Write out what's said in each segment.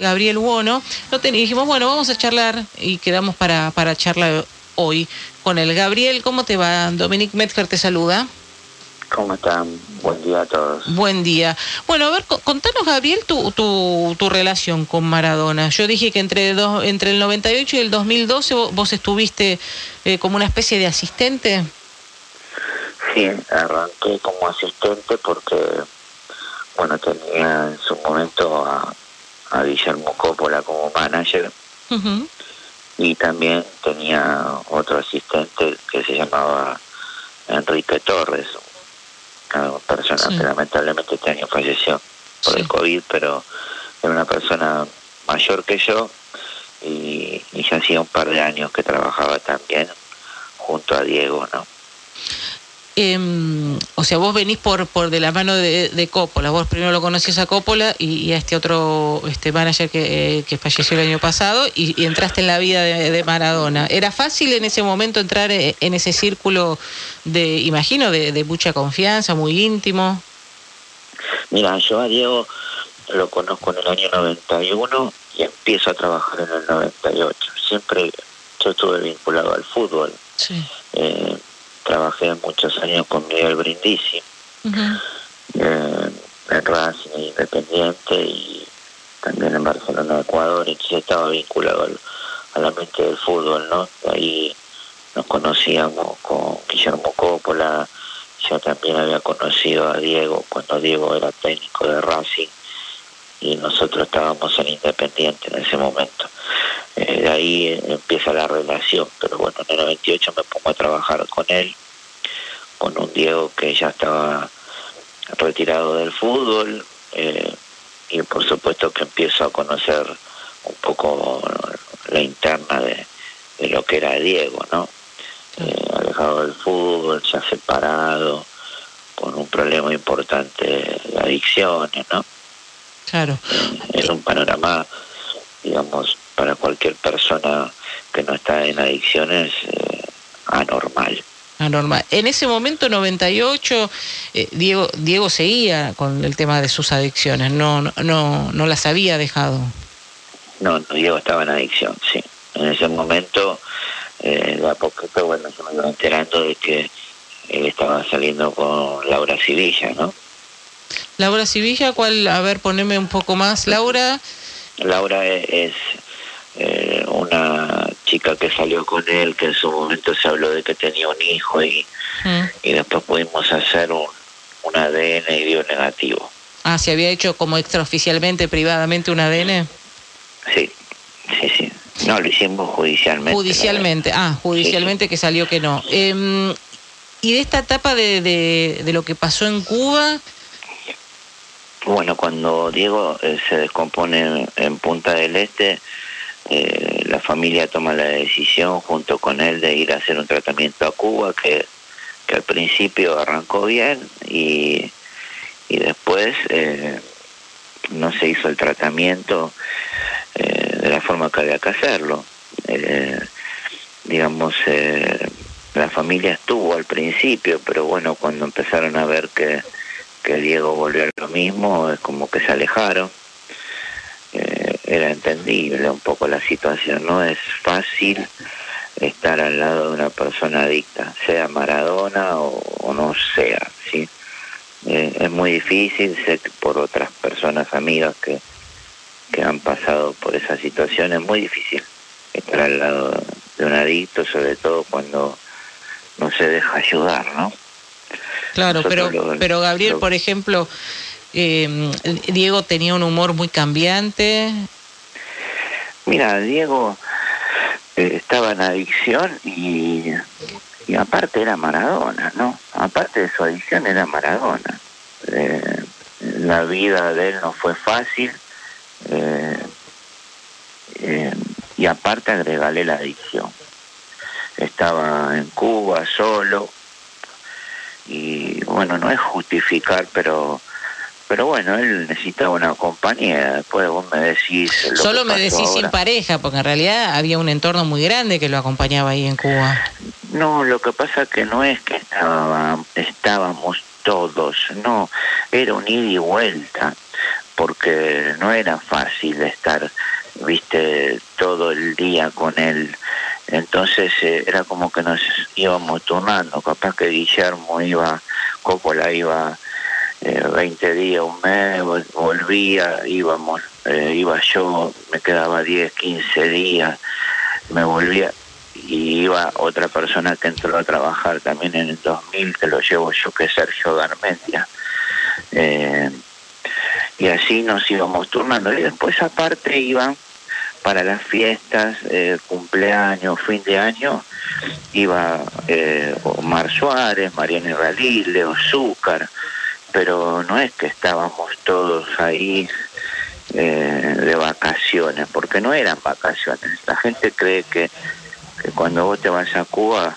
Gabriel Buono, lo dijimos, bueno, vamos a charlar y quedamos para, para charlar hoy con el Gabriel, ¿cómo te va? Dominic Metzger te saluda. ¿Cómo están? Buen día a todos. Buen día. Bueno, a ver, contanos, Gabriel, tu, tu, tu relación con Maradona. Yo dije que entre, dos, entre el 98 y el 2012 vos, estuviste eh, como una especie de asistente. Sí, arranqué como asistente porque, bueno, tenía en su momento a, a Guillermo Coppola como manager. Y también tenía otro asistente que se llamaba Enrique Torres, una persona que lamentablemente este año falleció por el COVID, pero era una persona mayor que yo y, y ya hacía un par de años que trabajaba también junto a Diego, ¿no? Eh, o sea, vos venís por, por de la mano de, de Coppola, vos primero lo conocías a Coppola y, a este otro este manager que, eh, que falleció el año pasado y, entraste en la vida de, Maradona. ¿Era fácil en ese momento entrar eh, en ese círculo de, imagino, de, de mucha confianza, muy íntimo? Mira, yo a Diego lo conozco en el año 91 y empiezo a trabajar en el 98. Siempre yo estuve vinculado al fútbol. Sí. Eh, trabajé muchos años con Miguel Brindisi eh, en Racing Independiente y también en Barcelona, Ecuador, entonces estaba vinculado al, a la mente del fútbol, ¿no? ahí nos conocíamos con Guillermo Coppola, yo también había conocido a Diego cuando Diego era técnico de Racing y nosotros estábamos en Independiente en ese momento. Eh, de ahí empieza la relación, pero bueno, en el 98 me pongo a trabajar con él, con un Diego que ya estaba retirado del fútbol, eh, y por supuesto que empiezo a conocer un poco la interna de, lo que era Diego, ¿no? Eh, alejado del fútbol, ya separado, con un problema importante de adicciones, ¿no? Claro. Es un panorama, digamos, para cualquier persona que no está en adicciones, eh, anormal. Anormal. En ese momento, 98, eh, Diego, Diego seguía con el tema de sus adicciones, no, no, no las había dejado. No, no, Diego estaba en adicción, sí. En ese momento, eh, de a poquito, bueno, se me iba enterando de que él estaba saliendo con Laura Civilla, ¿no? Laura Civilla, ¿cuál? A ver, poneme un poco más. Laura. Laura es, eh, una chica que salió con él, que en su momento se habló de que tenía un hijo y, mm. y después pudimos hacer un, un ADN y dio negativo. Ah, ¿se había hecho como extraoficialmente, privadamente un ADN? Sí, sí, sí. No, lo hicimos judicialmente. Judicialmente, ah, judicialmente que salió que no. Eh, y de esta etapa de, de, de, lo que pasó en Cuba, bueno, cuando Diego eh, se descompone en, Punta del Este, eh, la familia toma la decisión junto con él de ir a hacer un tratamiento a Cuba que, que al principio arrancó bien y, y después eh, no se hizo el tratamiento de la forma que había que hacerlo. digamos, la familia estuvo al principio, pero bueno, cuando empezaron a ver que que Diego volvió a lo mismo, es como que se alejaron. Eh, era entendible un poco la situación, no es fácil estar al lado de una persona adicta, sea Maradona o, no sea, ¿sí? Eh, es muy difícil, sé por otras personas amigas que, que han pasado por esa situación, es muy difícil estar al lado de un adicto, sobre todo cuando no se deja ayudar, ¿no? Claro, pero, pero Gabriel, por ejemplo, eh, Diego tenía un humor muy cambiante. Mira, Diego eh, estaba en adicción y, y aparte era Maradona, ¿no? Aparte de su adicción era Maradona. Eh, la vida de él no fue fácil y aparte agregale la adicción. Estaba en Cuba solo, y bueno, no es justificar, pero pero bueno, él necesitaba una compañía, después vos me decís... Solo me decís sin pareja, porque en realidad había un entorno muy grande que lo acompañaba ahí en Cuba. No, lo que pasa que no es que estaba, estábamos todos, no, era un ida y vuelta, porque no era fácil estar, viste, todo el día con él. Entonces eh, era como que nos íbamos turnando, capaz que Guillermo iba, Coppola iba eh, 20 días, un mes, volvía, íbamos, eh, iba yo, me quedaba 10, 15 días, me volvía y iba otra persona que entró a trabajar también en el 2000, que lo llevo yo, que es Sergio Garmendia. Eh, y así nos íbamos turnando. Y después aparte iban para las fiestas, eh, cumpleaños, fin de año, iba eh, Omar Suárez, Mariana Iralí, Leo Zúcar, pero no es que estábamos todos ahí eh, de vacaciones, porque no eran vacaciones. La gente cree que, que cuando vos te vas a Cuba,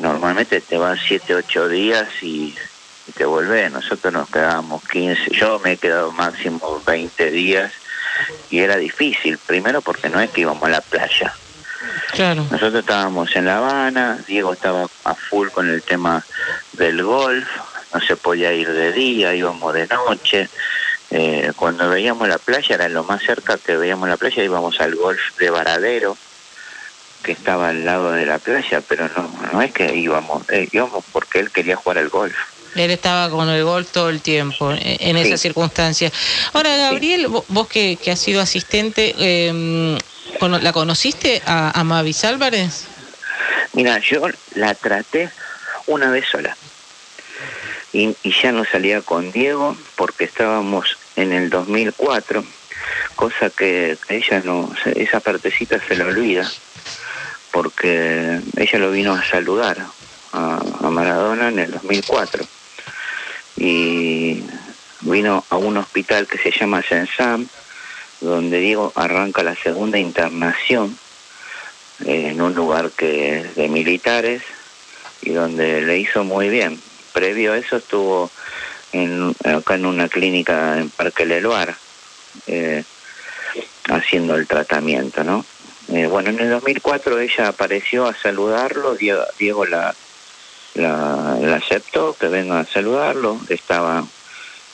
normalmente te vas 7, 8 días y te volvés. Nosotros nos quedábamos 15, yo me he quedado máximo 20 días y era difícil, primero porque no es que íbamos a la playa. Claro. Nosotros estábamos en La Habana, Diego estaba a full con el tema del golf, no se podía ir de día, íbamos de noche. Eh, cuando veíamos la playa, era lo más cerca que veíamos la playa, íbamos al golf de Varadero, que estaba al lado de la playa, pero no, no es que íbamos, eh, íbamos porque él quería jugar al golf. Él estaba con el gol todo el tiempo, en, esas circunstancias. Ahora, Gabriel, vos que, que has sido asistente, eh, ¿la conociste a, a Mavis Álvarez? Mira, yo la traté una vez sola. Y, y, ya no salía con Diego porque estábamos en el 2004, cosa que ella no, esa partecita se la olvida, porque ella lo vino a saludar a, a Maradona en el 2004 y vino a un hospital que se llama Sensam, donde Diego arranca la segunda internación eh, en un lugar que es de militares y donde le hizo muy bien. Previo a eso estuvo en, acá en una clínica en Parque Leluar eh, haciendo el tratamiento, ¿no? Eh, bueno, en el 2004 ella apareció a saludarlo, Diego, Diego la la, aceptó, que venga a saludarlo. Estaban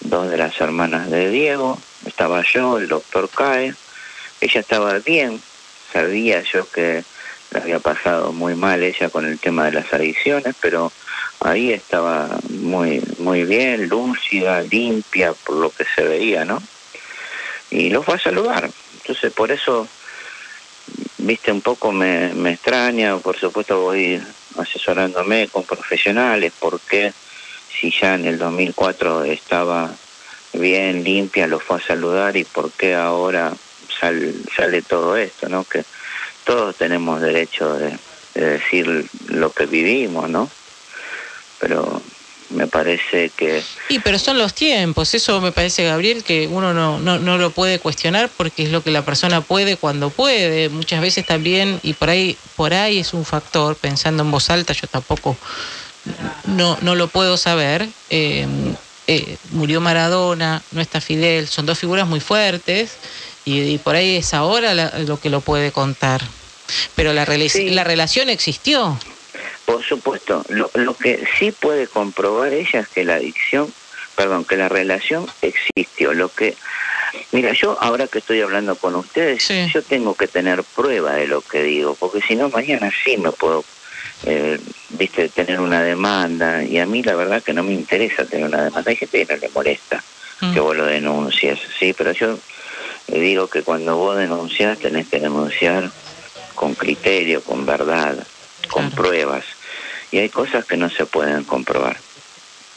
dos de las hermanas de Diego, estaba yo, el doctor Cae. Ella estaba bien, sabía yo que le había pasado muy mal ella con el tema de las adicciones, pero ahí estaba muy, muy bien, lúcida, limpia, por lo que se veía, ¿no? Y lo fue a saludar. Entonces, por eso, viste, un poco me, me extraña, por supuesto voy asesorándome con profesionales, porque si ya en el 2004 estaba bien limpia, lo fue a saludar y por qué ahora sale todo esto, ¿no? Que todos tenemos derecho de, decir lo que vivimos, ¿no? Pero me parece que... Y pero son los tiempos, eso me parece, Gabriel, que uno no, no, no lo puede cuestionar porque es lo que la persona puede cuando puede. Muchas veces también, y por ahí, por ahí es un factor, pensando en voz alta, yo tampoco no, no lo puedo saber. Eh, eh, murió Maradona, no está Fidel, son dos figuras muy fuertes y, por ahí es ahora lo que lo puede contar. Pero la, la relación existió. Por supuesto, lo, lo que sí puede comprobar ella es que la adicción, perdón, que la relación existió. Lo que, mira, yo ahora que estoy hablando con ustedes, yo tengo que tener prueba de lo que digo, porque si no mañana sí me puedo, eh, viste, tener una demanda y a mí la verdad que no me interesa tener una demanda. Hay gente que no le molesta que mm. vos lo denuncies, sí, pero yo le digo que cuando vos denuncias tenés que denunciar con criterio, con verdad con pruebas. Y hay cosas que no se pueden comprobar.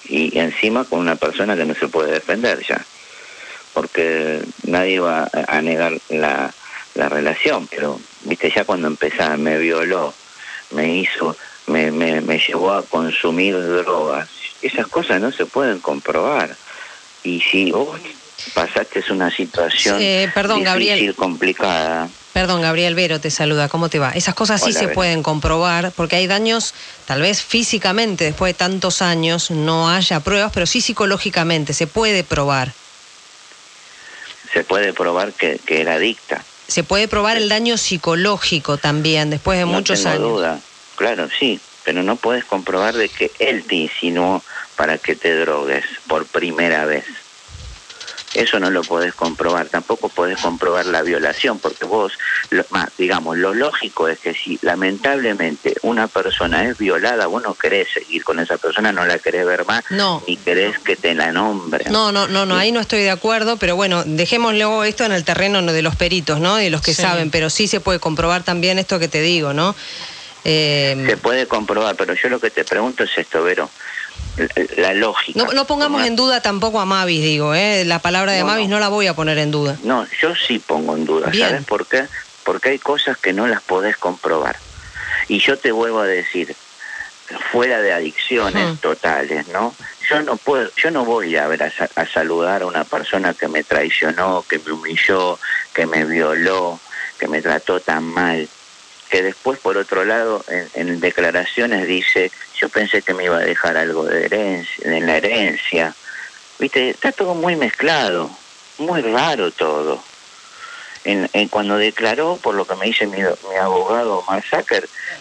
Y encima con una persona que no se puede defender ya. Porque nadie va a negar la, la relación, pero, viste, ya cuando empezaba, me violó, me hizo, me, me, me llevó a consumir drogas. Esas cosas no se pueden comprobar. Y si vos pasaste una situación perdón, difícil, Gabriel. complicada, Perdón, Gabriel Vero te saluda, ¿cómo te va? Esas cosas sí se pueden comprobar porque hay daños, tal vez físicamente, después de tantos años no haya pruebas, pero sí psicológicamente se puede probar. Se puede probar que, era adicta. Se puede probar el daño psicológico también, después de no muchos tengo años. duda, claro, sí, pero no puedes comprobar de que él te insinuó para que te drogues por primera vez. Eso no lo podés comprobar, tampoco podés comprobar la violación, porque vos, más, digamos, lo lógico es que si lamentablemente una persona es violada, vos no querés seguir con esa persona, no la querés ver más, no. ni querés que te la nombre. No, no, no, no, ahí no estoy de acuerdo, pero bueno, dejémoslo esto en el terreno de los peritos, ¿no? De los que saben, pero sí se puede comprobar también esto que te digo, ¿no? Eh... Se puede comprobar, pero yo lo que te pregunto es esto, Vero la lógica. No, pongamos en duda tampoco a Mavis, digo, ¿eh? la palabra de Mavis no. la voy a poner en duda. No, yo sí pongo en duda, ¿sabes por qué? Porque hay cosas que no las podés comprobar. Y yo te vuelvo a decir, fuera de adicciones totales, ¿no? Yo no puedo, yo no voy a ver a, saludar a una persona que me traicionó, que me humilló, que me violó, que me trató tan mal que después por otro lado en, declaraciones dice yo pensé que me iba a dejar algo de herencia en la herencia. Viste está todo muy mezclado muy raro todo. En, cuando declaró por lo que me dice mi, abogado Mark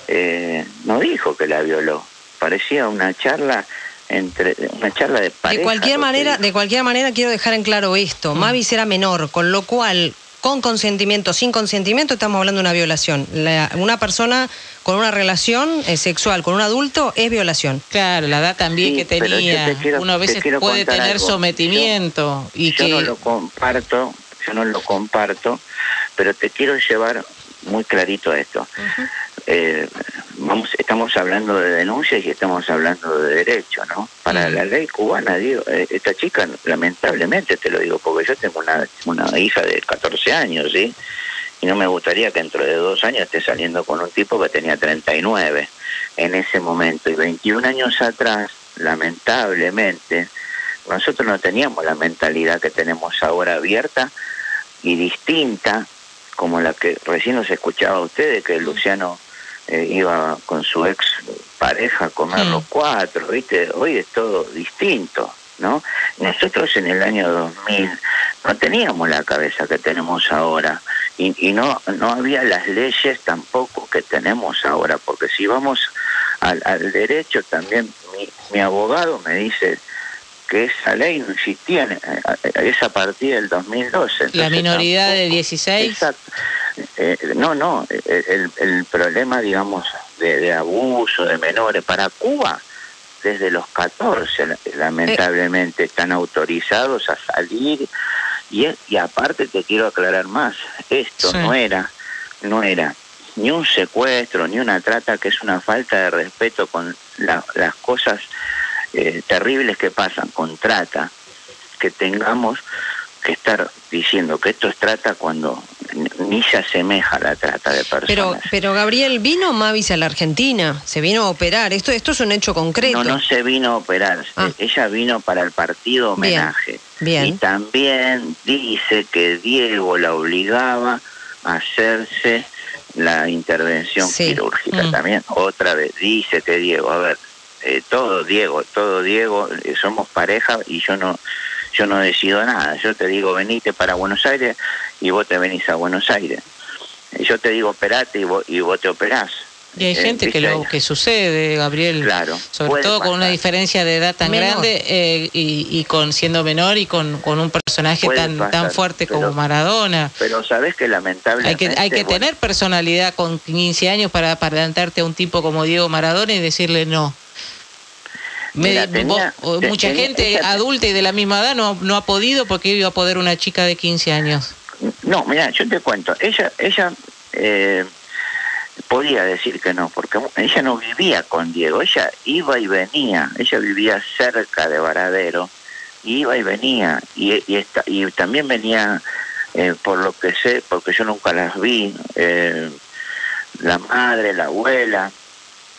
eh, no dijo que la violó. Parecía una charla entre una charla de pareja, de cualquier manera de cualquier manera quiero dejar en claro esto. Mm. Mavis era menor con lo cual con consentimiento, sin consentimiento, estamos hablando de una violación. una persona con una relación eh, sexual con un adulto es violación. Claro, la edad también que tenía. Uno a veces puede tener sometimiento. y yo no lo comparto, yo no lo comparto, pero te quiero llevar muy clarito a esto. Eh, vamos, estamos hablando de denuncias y estamos hablando de derecho, ¿no? Para la ley cubana, digo, eh, esta chica, lamentablemente te lo digo, porque yo tengo una, una hija de 14 años, ¿sí? Y no me gustaría que dentro de dos años esté saliendo con un tipo que tenía 39 en ese momento. Y 21 años atrás, lamentablemente, nosotros no teníamos la mentalidad que tenemos ahora abierta y distinta como la que recién nos escuchaba a ustedes, que Luciano eh, iba con su ex pareja a comer los cuatro, ¿viste? Hoy es todo distinto, ¿no? Nosotros en el año 2000 no teníamos la cabeza que tenemos ahora y, y no, no había las leyes tampoco que tenemos ahora, porque si vamos al, al derecho también, mi, mi abogado me dice que esa ley no existía, es a partir del 2012. la minoría de 16. Exacto. Eh, no, no, el, el problema, digamos, de, abuso de menores para Cuba, desde los 14, lamentablemente, están autorizados a salir. Y, y aparte te quiero aclarar más, esto no era, no era ni un secuestro, ni una trata, que es una falta de respeto con las cosas eh, terribles que pasan con trata, que tengamos que estar diciendo que esto es trata cuando ni se asemeja a la trata de personas. Pero, pero Gabriel, ¿vino Mavis a la Argentina? ¿Se vino a operar? Esto, esto es un hecho concreto. No, no se vino a operar. Ah. Ella vino para el partido homenaje. Bien, Y también dice que Diego la obligaba a hacerse la intervención quirúrgica. Mm. También otra vez dice que Diego, a ver, eh, todo Diego, todo Diego, eh, somos pareja y yo no yo no decido nada. Yo te digo, venite para Buenos Aires y vos te venís a Buenos Aires. Yo te digo, operate y vos, y vos te operás. Y hay eh, gente que lo que sucede, Gabriel, claro, sobre todo con una diferencia de edad tan grande y, con siendo menor y con, con un personaje tan tan fuerte como Maradona. Pero sabes que lamentablemente hay que hay que tener personalidad con 15 años para para adelantarte a un tipo como Diego Maradona y decirle no mucha gente adulta y de la misma edad no, no ha podido porque iba a poder una chica de 15 años. No, mira, yo te cuento, ella, ella eh, podía decir que no, porque ella no vivía con Diego, ella iba y venía, ella vivía cerca de Varadero, iba y venía, y, y, y también venía, eh, por lo que sé, porque yo nunca las vi, eh, la madre, la abuela,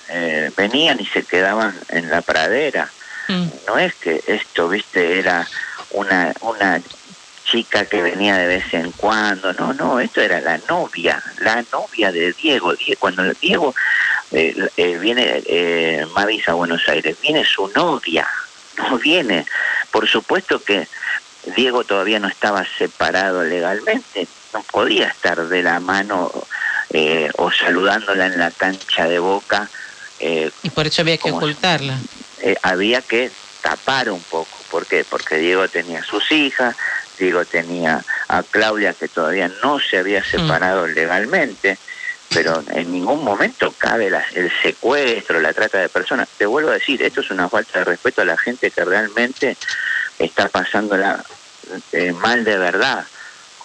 eh, venían y se quedaban en la pradera. Mm. No es que esto, viste, era una, una chica que venía de vez en cuando, no, no, esto era la novia, la novia de Diego. Cuando Diego eh, eh, viene, eh, Mavis a Buenos Aires, viene su novia, no viene. Por supuesto que Diego todavía no estaba separado legalmente, no podía estar de la mano o saludándola en la cancha de boca eh, y por eso había que ocultarla. Eh, había que tapar un poco. ¿Por qué? Porque Diego tenía sus hijas, Diego tenía a Claudia que todavía no se había mm. separado legalmente, pero en ningún momento cabe el secuestro, la trata de personas. Te vuelvo a decir, esto es una falta de respeto a la gente que realmente está pasándola eh, mal de verdad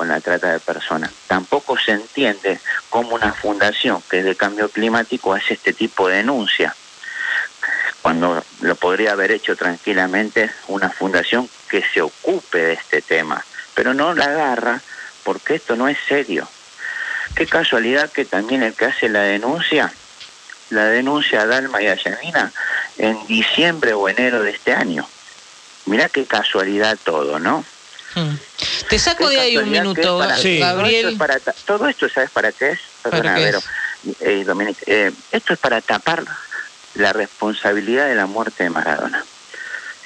la trata de personas. Tampoco se entiende cómo una fundación que es de cambio climático hace este tipo de denuncia, cuando lo podría haber hecho tranquilamente una fundación que se ocupe de este tema, pero no la agarra porque esto no es serio. Qué casualidad que también el que hace la denuncia, la denuncia a Dalma y a Yanina en diciembre o enero de este año. Mirá qué casualidad todo, ¿no? Hmm. Te saco de ahí un minuto, Gabriel. Todo esto, ¿sabes para qué es? Perdona, eh, eh, esto es para tapar la responsabilidad de la muerte de Maradona.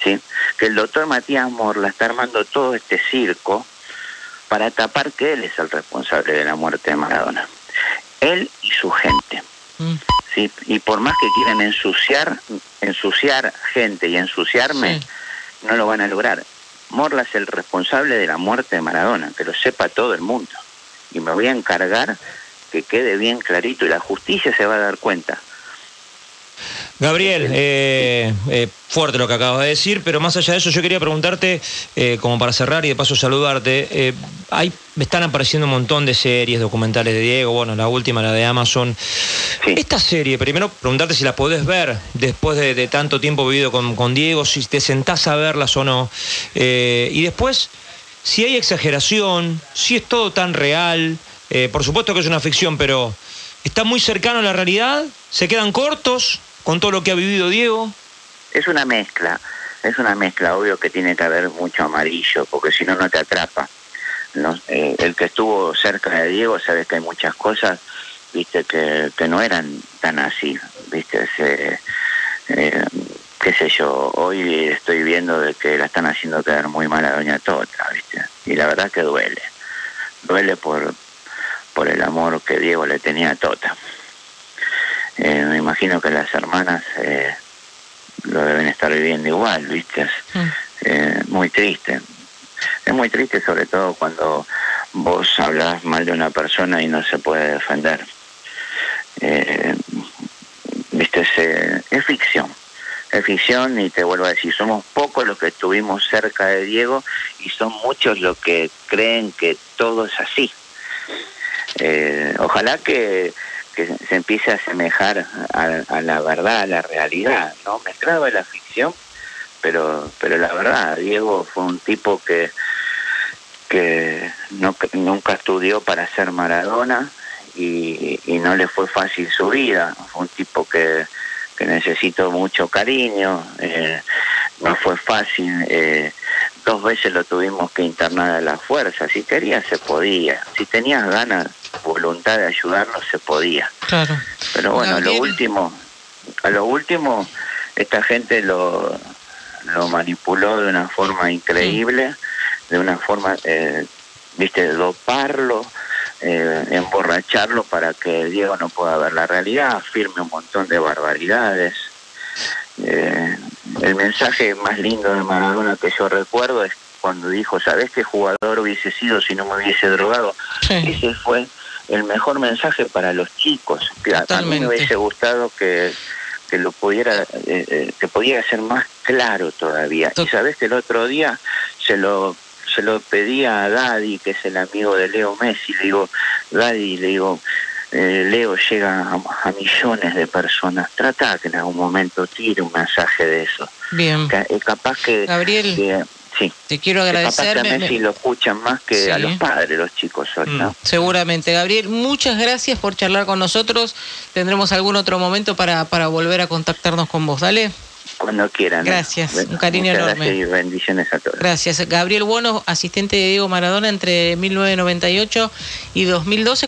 ¿sí? Que el doctor Matías Morla está armando todo este circo para tapar que él es el responsable de la muerte de Maradona. Él y su gente. Hmm. ¿sí? Y por más que quieran ensuciar, ensuciar gente y ensuciarme, no lo van a lograr. Morla es el responsable de la muerte de Maradona, que lo sepa todo el mundo. Y me voy a encargar que quede bien clarito y la justicia se va a dar cuenta. Gabriel, eh, eh, fuerte lo que acabas de decir, pero más allá de eso yo quería preguntarte, eh, como para cerrar y de paso saludarte, hay, me están apareciendo un montón de series, documentales de Diego, bueno, la última, la de Amazon. Esta serie, primero preguntarte si la podés ver después de, tanto tiempo vivido con, con, Diego, si te sentás a verlas o no. y después, si hay exageración, si es todo tan real, por supuesto que es una ficción, pero está muy cercano a la realidad, se quedan cortos con todo lo que ha vivido Diego? Es una mezcla, es una mezcla, obvio que tiene que haber mucho amarillo, porque si no, no te atrapa. Eh, el que estuvo cerca de Diego sabe que hay muchas cosas, viste, que, no eran tan así, viste, eh, qué sé yo, hoy estoy viendo de que la están haciendo quedar muy mal a Doña Tota, viste, y la verdad que duele, duele por, por el amor que Diego le tenía a Tota. Eh, imagino que las hermanas eh, lo deben estar viviendo igual, ¿viste? Mm. Eh, muy triste. Es muy triste sobre todo cuando vos hablas mal de una persona y no se puede defender. ¿Viste? Es, es ficción. Es ficción y te vuelvo a decir, somos pocos los que estuvimos cerca de Diego y son muchos los que creen que todo es así. ojalá que que se empiece a asemejar a, la verdad, a la realidad, ¿no? Mezclado la ficción, pero, pero la verdad, Diego fue un tipo que, que no, nunca estudió para ser Maradona y, no le fue fácil su vida, fue un tipo que, que necesitó mucho cariño, eh, no fue fácil. Eh, dos veces lo tuvimos que internar a la fuerza. Si querías, se podía. Si tenías ganas, voluntad de ayudarnos, se podía. Claro. Pero bueno, lo último, a lo último, esta gente lo, lo manipuló de una forma increíble, de una forma, eh, viste, doparlo, eh, emborracharlo para que Diego no pueda ver la realidad, firme un montón de barbaridades. Eh, el mensaje más lindo de Maradona que yo recuerdo es cuando dijo, ¿sabes qué jugador hubiese sido si no me hubiese drogado? Ese fue el mejor mensaje para los chicos. Que a mí me hubiese gustado que, que lo pudiera, eh, eh, que pudiera ser más claro todavía. Y sabes que el otro día se lo se lo pedía a Daddy, que es el amigo de Leo Messi, le digo, Daddy, le digo, eh, Leo llega a, millones de personas. Trata que en algún momento tire un mensaje de eso. Bien. es capaz que. Gabriel. Sí. Te quiero agradecer. Que a Messi lo escuchan más que a los padres, los chicos hoy, ¿no? Mm, seguramente. Gabriel, muchas gracias por charlar con nosotros. Tendremos algún otro momento para, para volver a contactarnos con vos. Dale. Cuando quieran. Gracias, un cariño enorme. Gracias y bendiciones a todos. Gracias. Gabriel Bueno, asistente de Diego Maradona entre 1998 y 2012.